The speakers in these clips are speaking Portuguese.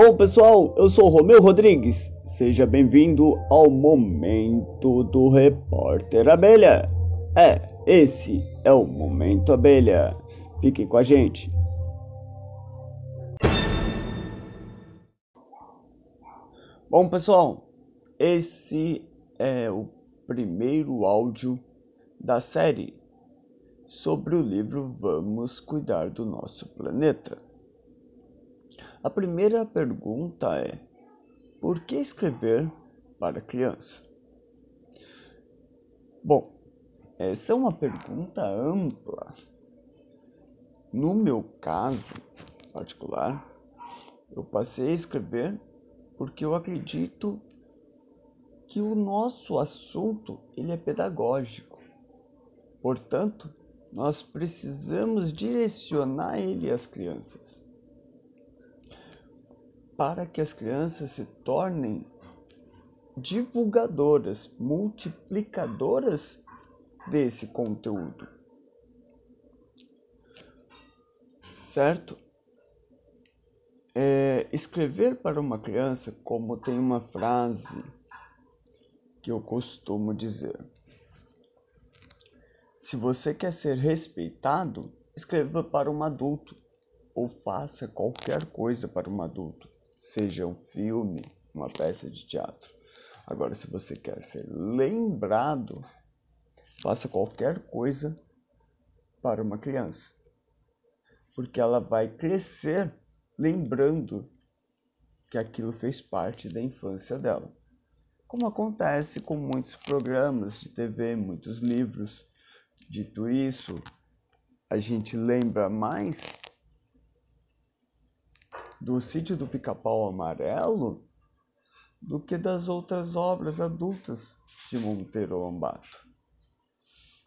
Bom, pessoal, eu sou Romeu Rodrigues. Seja bem-vindo ao Momento do Repórter Abelha. É, esse é o Momento Abelha. Fiquem com a gente. Bom, pessoal, esse é o primeiro áudio da série sobre o livro Vamos Cuidar do Nosso Planeta. A primeira pergunta é: por que escrever para criança? Bom, essa é uma pergunta ampla. No meu caso particular, eu passei a escrever porque eu acredito que o nosso assunto ele é pedagógico. Portanto, nós precisamos direcionar ele às crianças para que as crianças se tornem divulgadoras, multiplicadoras desse conteúdo. Certo? É, escrever para uma criança, como tem uma frase que eu costumo dizer. Se você quer ser respeitado, escreva para um adulto ou faça qualquer coisa para um adulto seja um filme, uma peça de teatro. Agora, se você quer ser lembrado, faça qualquer coisa para uma criança, porque ela vai crescer lembrando que aquilo fez parte da infância dela. Como acontece com muitos programas de TV, muitos livros. Dito isso, a gente lembra mais do Sítio do Pica-Pau Amarelo do que das outras obras adultas de Monteiro Lobato.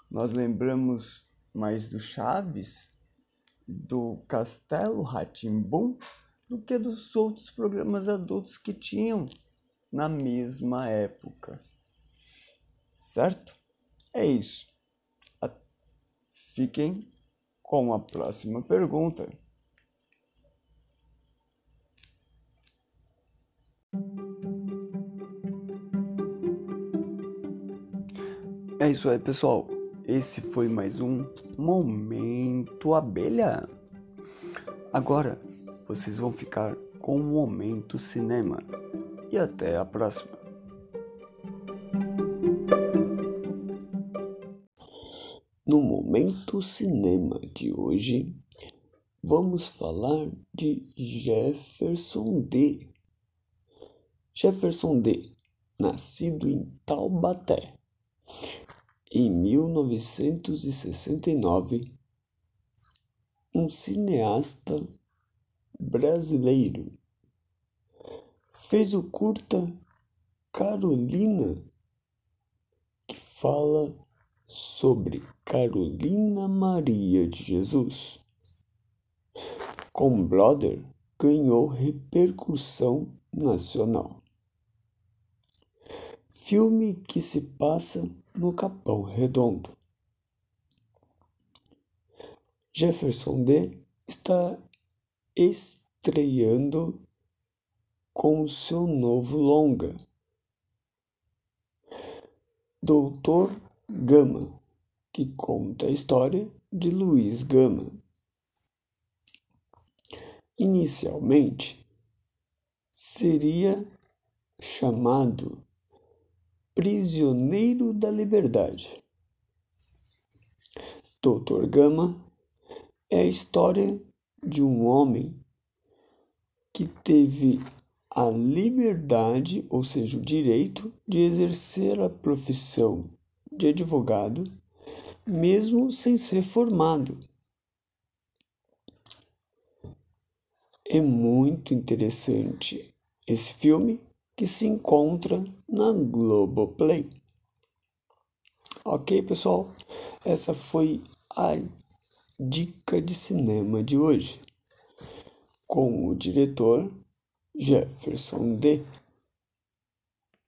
Nós lembramos mais do Chaves, do Castelo Ratimbum, do que dos outros programas adultos que tinham na mesma época. Certo? É isso. Fiquem com a próxima pergunta. É isso aí, pessoal. Esse foi mais um Momento Abelha. Agora vocês vão ficar com o Momento Cinema. E até a próxima. No Momento Cinema de hoje, vamos falar de Jefferson D. Jefferson D, nascido em Taubaté em 1969, um cineasta brasileiro fez o curta Carolina, que fala sobre Carolina Maria de Jesus. Com Brother ganhou repercussão nacional. Filme que se passa no Capão Redondo. Jefferson D está estreando com seu novo longa, Doutor Gama, que conta a história de Luiz Gama. Inicialmente, seria chamado Prisioneiro da Liberdade. Doutor Gama é a história de um homem que teve a liberdade, ou seja, o direito de exercer a profissão de advogado, mesmo sem ser formado. É muito interessante esse filme que se encontra na Globoplay. Ok, pessoal? Essa foi a dica de cinema de hoje com o diretor Jefferson D.